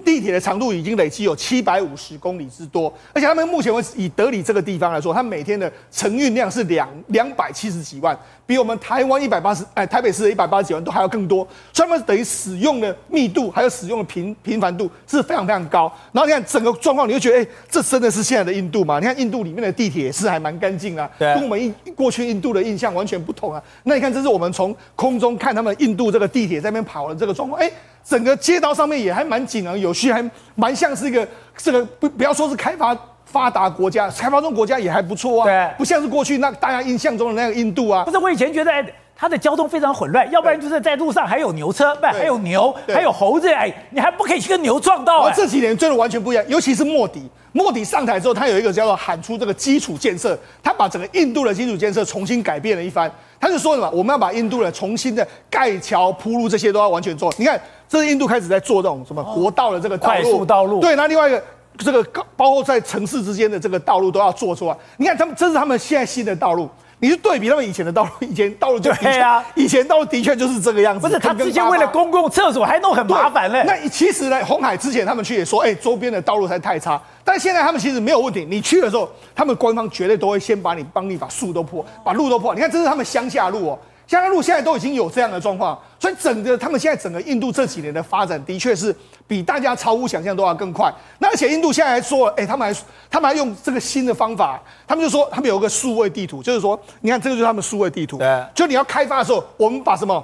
S6: 地铁的长度已经累积有七百五十公里之多，而且他们目前为止以德里这个地方来说，它每天的承运量是两两百七十几万，比我们台湾一百八十哎台北市的一百八十几万都还要更多，所以他们等于使用的密度还有使用的频频繁度是非常非常高。然后你看整个状况，你就觉得哎，这真的是现在的印度吗？你看印度里面的地铁是还蛮干净啊，跟我们印过去印度的印象完全不同啊。那你看，这是我们从空中看他们印度这个地铁在那边跑的这个状况，哎。整个街道上面也还蛮井然有序，还蛮像是一个这个不不要说是开发发达国家，开发中国家也还不错啊。
S1: 对，
S6: 不像是过去那大家印象中的那个印度啊。
S1: 不是，我以前觉得它的交通非常混乱，要不然就是在路上还有牛车，不还有牛，还有猴子，哎，你还不可以去跟牛撞到。
S6: 而这几年真的完全不一样，尤其是莫迪，莫迪上台之后，他有一个叫做喊出这个基础建设，他把整个印度的基础建设重新改变了一番。他就说什么，我们要把印度的重新的盖桥铺路，这些都要完全做。你看。这是印度开始在做这种什么国道的这个道路，
S1: 快速道路。
S6: 对，那另外一个这个包括在城市之间的这个道路都要做出来。你看他们，这是他们现在新的道路。你是对比他们以前的道路，以前道路就
S1: 对啊，
S6: 以前道路的确就是这个样子。
S1: 不是，他之前为了公共厕所还弄很麻烦嘞。
S6: 那其实呢，红海之前他们去也说，哎，周边的道路才太差。但现在他们其实没有问题。你去的时候，他们官方绝对都会先把你帮你把树都破，把路都破。你看，这是他们乡下路哦。香港路现在都已经有这样的状况，所以整个他们现在整个印度这几年的发展的确是比大家超乎想象都要更快。那而且印度现在还说，哎，他们还他们还用这个新的方法，他们就说他们有个数位地图，就是说，你看这个就是他们数位地图，对，就你要开发的时候，我们把什么？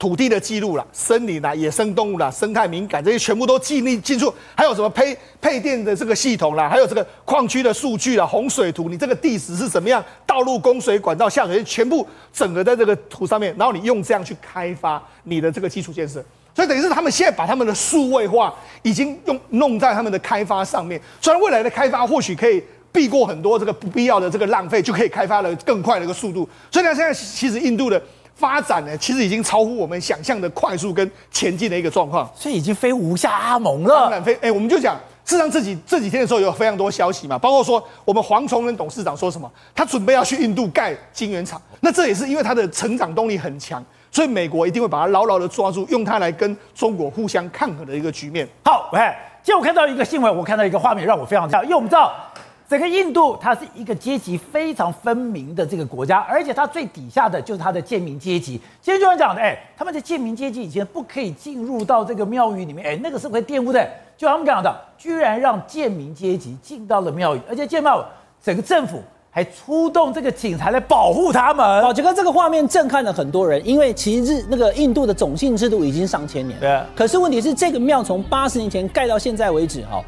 S6: 土地的记录啦，森林啦，野生动物啦，生态敏感这些全部都记录进去，还有什么配配电的这个系统啦，还有这个矿区的数据啦，洪水图，你这个地址是怎么样，道路、供水管道、下水全部整合在这个图上面，然后你用这样去开发你的这个基础建设，所以等于是他们现在把他们的数位化已经用弄在他们的开发上面，虽然未来的开发或许可以避过很多这个不必要的这个浪费，就可以开发了更快的一个速度，所以呢，现在其实印度的。发展呢，其实已经超乎我们想象的快速跟前进的一个状况，
S1: 所以已经非吴下阿蒙了。
S6: 当然非，哎，我们就讲，事实上这几这几天的时候有非常多消息嘛，包括说我们黄崇仁董事长说什么，他准备要去印度盖晶圆厂，那这也是因为他的成长动力很强，所以美国一定会把他牢牢的抓住，用它来跟中国互相抗衡的一个局面。
S1: 好，喂，今天我看到一个新闻，我看到一个画面让我非常因为我们知道。整个印度，它是一个阶级非常分明的这个国家，而且它最底下的就是它的贱民阶级。今天就像讲的，哎，他们的贱民阶级以前不可以进入到这个庙宇里面，哎，那个是会玷污的。就他们讲的，居然让贱民阶级进到了庙宇，而且建庙整个政府还出动这个警察来保护他们。
S7: 好，杰哥，这个画面震撼了很多人，因为其实那个印度的种姓制度已经上千年了，
S1: 对。
S7: 可是问题是，这个庙从八十年前盖到现在为止，哈。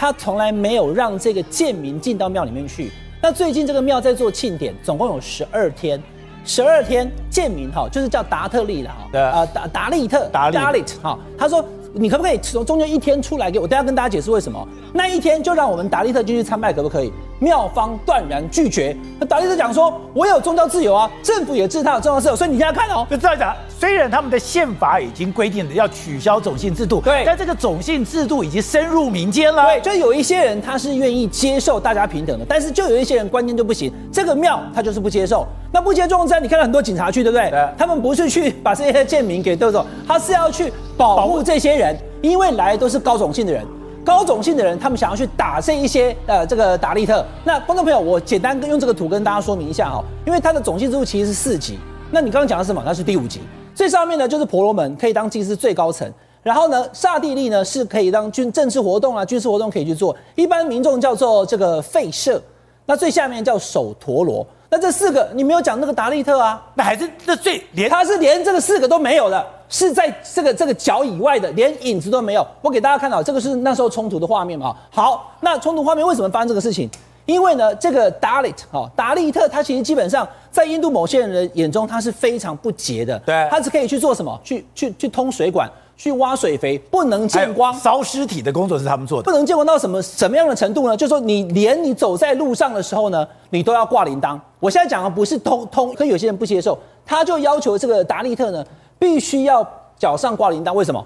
S7: 他从来没有让这个贱民进到庙里面去。那最近这个庙在做庆典，总共有十二天，十二天贱民哈，就是叫达特利了哈，
S1: 对啊，
S7: 达达利特达利特哈，他说。你可不可以从中间一天出来给我？等下跟大家解释为什么那一天就让我们达利特进去参拜，可不可以？庙方断然拒绝。那达利斯讲说：“我有宗教自由啊，政府也知道有宗教自由，所以你现在看哦，
S1: 就这样讲。虽然他们的宪法已经规定了要取消种姓制度，
S7: 对，
S1: 但这个种姓制度已经深入民间了。
S7: 对，就有一些人他是愿意接受大家平等的，但是就有一些人观念就不行。这个庙他就是不接受。那不接受之后，你看到很多警察去，对不对？对，他们不是去把这些贱民给带走，他是要去保护这些人。”因为来的都是高种姓的人，高种姓的人，他们想要去打这一些呃这个达利特。那观众朋友，我简单用这个图跟大家说明一下哈，因为它的种姓制度其实是四级。那你刚刚讲的是什么？那是第五级。最上面呢就是婆罗门，可以当祭司最高层。然后呢，刹帝利呢是可以当军政治活动啊，军事活动可以去做。一般民众叫做这个吠舍。那最下面叫首陀罗。那这四个你没有讲那个达利特啊？
S1: 那还是这最连
S7: 他是连这个四个都没有的。是在这个这个脚以外的，连影子都没有。我给大家看到，这个是那时候冲突的画面嘛。好，那冲突画面为什么发生这个事情？因为呢，这个达利特哈达利特，他其实基本上在印度某些人的眼中，他是非常不洁的。
S1: 对，
S7: 他只可以去做什么？去去去通水管，去挖水肥，不能见光。
S1: 烧尸体的工作是他们做的，
S7: 不能见光到什么什么样的程度呢？就是说你连你走在路上的时候呢，你都要挂铃铛。我现在讲的不是通通，可有些人不接受，他就要求这个达利特呢。必须要脚上挂铃铛，为什么？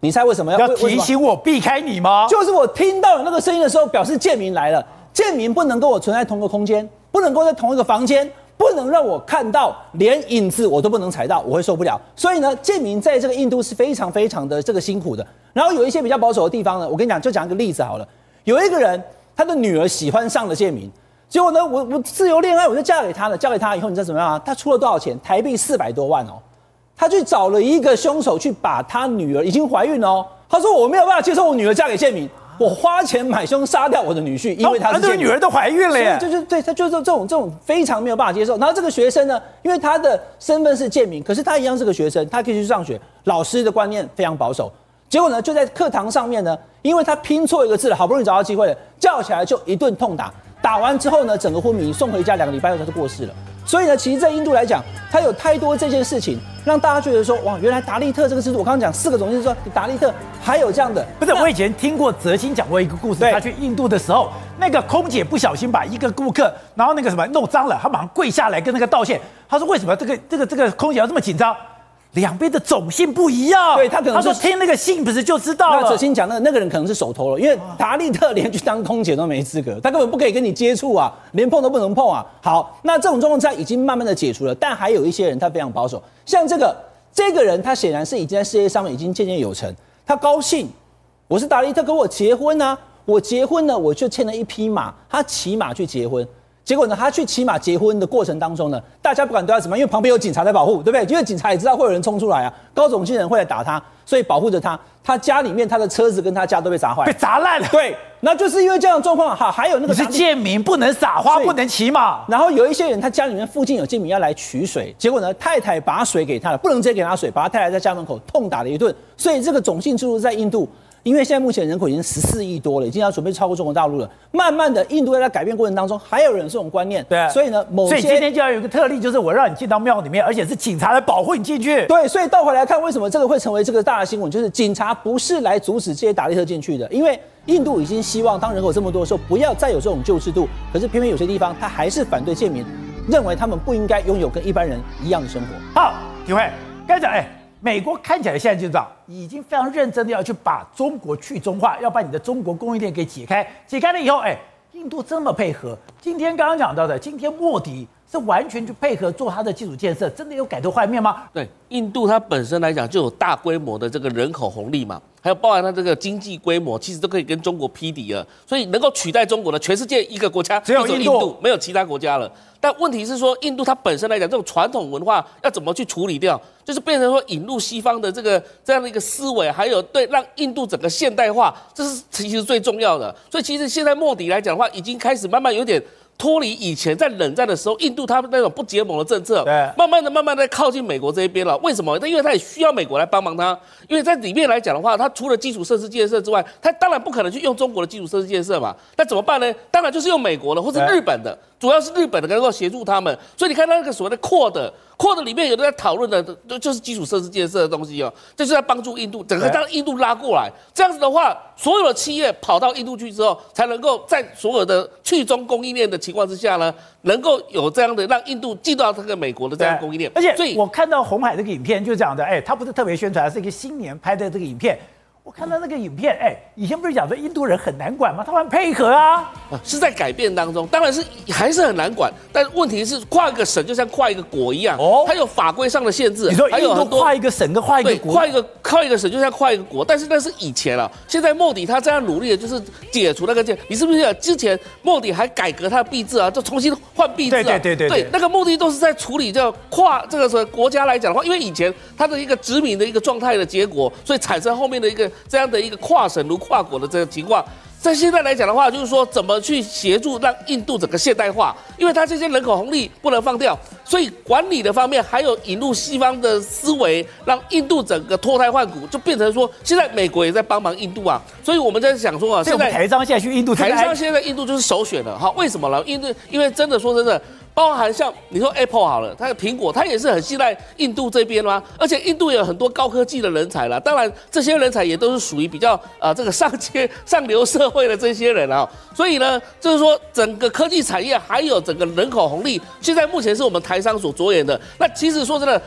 S7: 你猜为什么要？
S1: 要提醒我避开你吗？
S7: 就是我听到有那个声音的时候，表示建民来了。建民不能跟我存在同个空间，不能够在同一个房间，不不能让我看到连影子我都不能踩到，我会受不了。所以呢，建民在这个印度是非常非常的这个辛苦的。然后有一些比较保守的地方呢，我跟你讲，就讲一个例子好了。有一个人，他的女儿喜欢上了建民，结果呢，我我自由恋爱，我就嫁给他了。嫁给他以后，你知道怎么样啊？他出了多少钱？台币四百多万哦。他去找了一个凶手去把他女儿已经怀孕哦。他说我没有办法接受我女儿嫁给建民。我花钱买凶杀掉我的女婿，因为他是、哦、女儿都怀孕了耶，就是对他就是这种这种非常没有办法接受。然后这个学生呢，因为他的身份是建民，可是他一样是个学生，他可以去上学，老师的观念非常保守。结果呢，就在课堂上面呢，因为他拼错一个字了，好不容易找到机会了，叫起来就一顿痛打。打完之后呢，整个昏迷送回家，两个礼拜后他就过世了。所以呢，其实，在印度来讲，他有太多这件事情，让大家觉得说，哇，原来达利特这个制度，我刚刚讲四个种姓，说达利特还有这样的。不是，我以前听过泽清讲过一个故事，他去印度的时候，那个空姐不小心把一个顾客，然后那个什么弄脏了，他马上跪下来跟那个道歉。他说，为什么这个这个这个空姐要这么紧张？两边的种姓不一样，对他可能说听那个姓不是就知道了。那哲新讲那个那个人可能是手头了，因为达利特连去当空姐都没资格，他根本不可以跟你接触啊，连碰都不能碰啊。好，那这种状况下已经慢慢的解除了，但还有一些人他非常保守，像这个这个人他显然是已经在事业上面已经渐渐有成，他高兴，我是达利特跟我结婚啊，我结婚了我就欠了一匹马，他骑马去结婚。结果呢，他去骑马结婚的过程当中呢，大家不管对他怎么样，因为旁边有警察在保护，对不对？因为警察也知道会有人冲出来啊，高种姓人会来打他，所以保护着他。他家里面他的车子跟他家都被砸坏，被砸烂了。对，那就是因为这样的状况。哈，还有那个是贱民不能撒花，不能骑马。然后有一些人，他家里面附近有贱民要来取水，结果呢，太太把水给他了，不能直接给他水，把他太太在家门口痛打了一顿。所以这个种姓制度在印度。因为现在目前人口已经十四亿多了，已经要准备超过中国大陆了。慢慢的，印度在改变过程当中，还有人这种观念。对，所以呢，某些所以今天就要有一个特例，就是我让你进到庙里面，而且是警察来保护你进去。对，所以倒回来看，为什么这个会成为这个大的新闻？就是警察不是来阻止这些达利特进去的，因为印度已经希望当人口这么多的时候，不要再有这种旧制度。可是偏偏有些地方他还是反对贱民，认为他们不应该拥有跟一般人一样的生活。好，廷辉，该讲哎。美国看起来现在就知道，已经非常认真的要去把中国去中化，要把你的中国供应链给解开。解开了以后，哎，印度这么配合。今天刚刚讲到的，今天莫迪是完全去配合做他的基础建设，真的有改头换面吗？
S8: 对，印度它本身来讲就有大规模的这个人口红利嘛，还有包含它这个经济规模，其实都可以跟中国匹敌了。所以能够取代中国的，全世界一个国家只有印度，没有其他国家了。但问题是说，印度它本身来讲，这种传统文化要怎么去处理掉？就是变成说引入西方的这个这样的一个思维，还有对让印度整个现代化，这是其实最重要的。所以其实现在莫迪来讲的话，已经开始慢慢有点。脱离以前在冷战的时候，印度他们那种不结盟的政策，慢慢的、慢慢的靠近美国这一边了。为什么？那因为他也需要美国来帮忙他。因为在里面来讲的话，它除了基础设施建设之外，它当然不可能去用中国的基础设施建设嘛。那怎么办呢？当然就是用美国的或者日本的，主要是日本的能够协助他们。所以你看到那个所谓的 QUAD。扩的里面有的在讨论的都就是基础设施建设的东西哦，这是在帮助印度整个将印度拉过来。这样子的话，所有的企业跑到印度去之后，才能够在所有的去中供应链的情况之下呢，能够有这样的让印度进到这个美国的这样供应链。而且，所以我看到红海这个影片就讲的，哎，他不是特别宣传，是一个新今年拍的这个影片。我看到那个影片，哎，以前不是讲说印度人很难管吗？他们配合啊，是在改变当中，当然是还是很难管。但问题是跨一个省就像跨一个国一样，哦，它有法规上的限制。
S1: 你说印度跨一个省跟跨一个国，
S8: 跨一个跨一个省就像跨一个国，但是那是以前了。现在莫迪他这样努力的就是解除那个键。你是不是之前莫迪还改革他的币制啊？就重新换币制啊？对对对对，对，那个目的都是在处理这个跨这个说国家来讲的话，因为以前他的一个殖民的一个状态的结果，所以产生后面的一个。这样的一个跨省如跨国的这个情况，在现在来讲的话，就是说怎么去协助让印度整个现代化，因为它这些人口红利不能放掉，所以管理的方面还有引入西方的思维，让印度整个脱胎换骨，就变成说现在美国也在帮忙印度啊，所以我们在想说啊，现在
S1: 台商现在去印度，
S8: 台商现在印度就是首选了，哈，为什么呢？因为因为真的说真的。包含像你说 Apple 好了，它的苹果，它也是很信赖印度这边吗？而且印度也有很多高科技的人才啦，当然这些人才也都是属于比较、呃、这个上阶 上流社会的这些人啊。所以呢，就是说整个科技产业还有整个人口红利，现在目前是我们台商所着眼的。那其实说真的。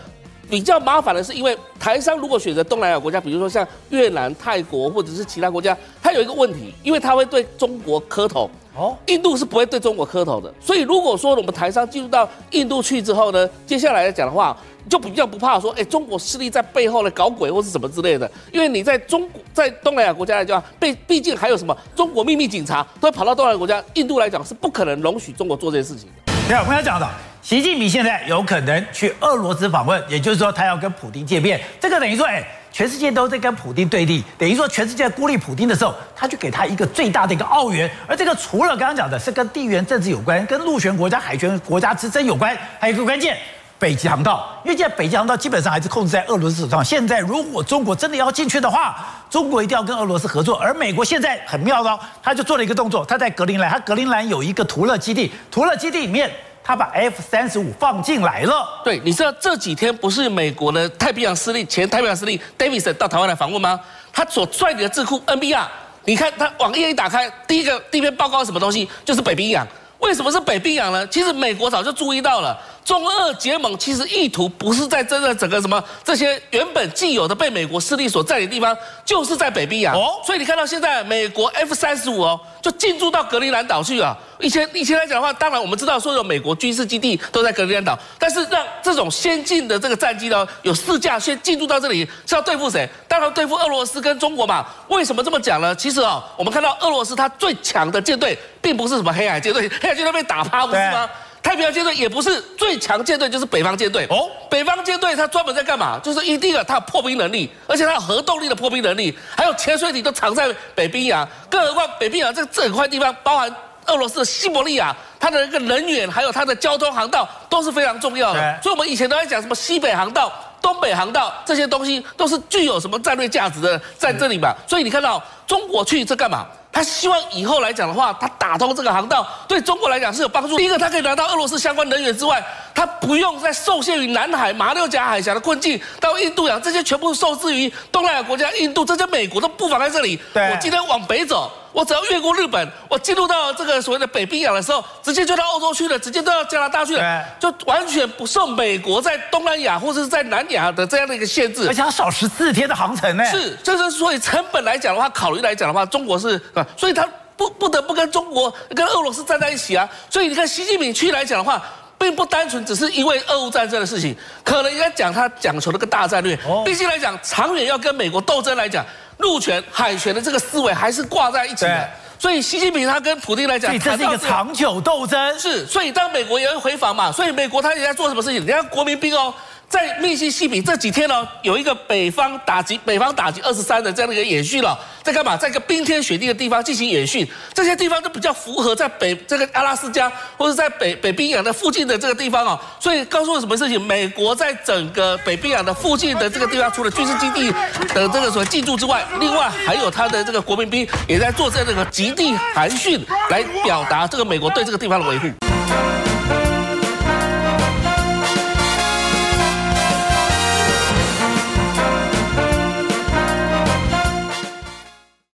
S8: 比较麻烦的是，因为台商如果选择东南亚国家，比如说像越南、泰国或者是其他国家，它有一个问题，因为它会对中国磕头。哦，印度是不会对中国磕头的。所以如果说我们台商进入到印度去之后呢，接下来来讲的话，就比较不怕说，哎，中国势力在背后呢搞鬼或是什么之类的。因为你在中国在东南亚国家来讲，被毕竟还有什么中国秘密警察都会跑到东南亚国家，印度来讲是不可能容许中国做这些事情的。
S1: 对，我们要讲的，习近平现在有可能去俄罗斯访问，也就是说他要跟普京见面，这个等于说，哎。全世界都在跟普丁对立，等于说全世界孤立普丁的时候，他就给他一个最大的一个奥援。而这个除了刚刚讲的是跟地缘政治有关，跟陆权国家、海权国家之争有关，还有一个关键，北极航道。因为现在北极航道基本上还是控制在俄罗斯手上。现在如果中国真的要进去的话，中国一定要跟俄罗斯合作。而美国现在很妙的，他就做了一个动作，他在格陵兰，他格陵兰有一个图勒基地，图勒基地里面。他把 F 三十五放进来了。
S8: 对，你知道这几天不是美国的太平洋司令前太平洋司令 Davidson 到台湾来访问吗？他所率领的智库 NBR，你看他网页一打开，第一个第一篇报告什么东西？就是北冰洋。为什么是北冰洋呢？其实美国早就注意到了。中俄结盟其实意图不是在真的整个什么这些原本既有的被美国势力所占领的地方，就是在北冰洋。哦，所以你看到现在美国 F 三十五哦，就进驻到格陵兰岛去啊。以前以前来讲的话，当然我们知道说有美国军事基地都在格陵兰岛，但是让这种先进的这个战机呢，有四架先进驻到这里是要对付谁？当然对付俄罗斯跟中国嘛。为什么这么讲呢？其实啊，我们看到俄罗斯它最强的舰队，并不是什么黑海舰队，黑海舰队被打趴不是吗？太平洋舰队也不是最强舰队，就是北方舰队。哦，北方舰队它专门在干嘛？就是一定啊，它有破冰能力，而且它有核动力的破冰能力，还有潜水艇都藏在北冰洋。更何况北冰洋这整块地方，包含俄罗斯的西伯利亚，它的那个能源还有它的交通航道都是非常重要的。所以，我们以前都在讲什么西北航道、东北航道这些东西，都是具有什么战略价值的在这里嘛。所以你看到中国去这干嘛？他希望以后来讲的话，他打通这个航道，对中国来讲是有帮助。第一个，他可以拿到俄罗斯相关能源之外，他不用再受限于南海、马六甲海峡的困境，到印度洋这些全部受制于东南亚国家，印度这些美国都不妨在这里。对，我今天往北走，我只要越过日本，我进入到这个所谓的北冰洋的时候，直接就到欧洲去了，直接都到加拿大去了，就完全不受美国在东南亚或者是在南亚的这样的一个限制，
S1: 而且要少十四天的航程呢。
S8: 是，就是所以成本来讲的话，考虑来讲的话，中国是啊。所以他不不得不跟中国、跟俄罗斯站在一起啊。所以你看，习近平去来讲的话，并不单纯只是因为俄乌战争的事情，可能应该讲他讲求那个大战略。毕竟来讲，长远要跟美国斗争来讲，陆权、海权的这个思维还是挂在一起的。所以习近平他跟普京来讲，
S1: 这是一个长久斗争。
S8: 是，所以当美国也会回防嘛，所以美国他也在做什么事情？人家国民兵哦。在密西西比这几天呢，有一个北方打击北方打击二十三的这样的一个演训了，在干嘛？在一个冰天雪地的地方进行演训，这些地方都比较符合在北这个阿拉斯加或者在北北冰洋的附近的这个地方啊，所以告诉我什么事情？美国在整个北冰洋的附近的这个地方，除了军事基地的这个所谓进驻之外，另外还有他的这个国民兵也在做这样的一个极地寒训，来表达这个美国对这个地方的维护。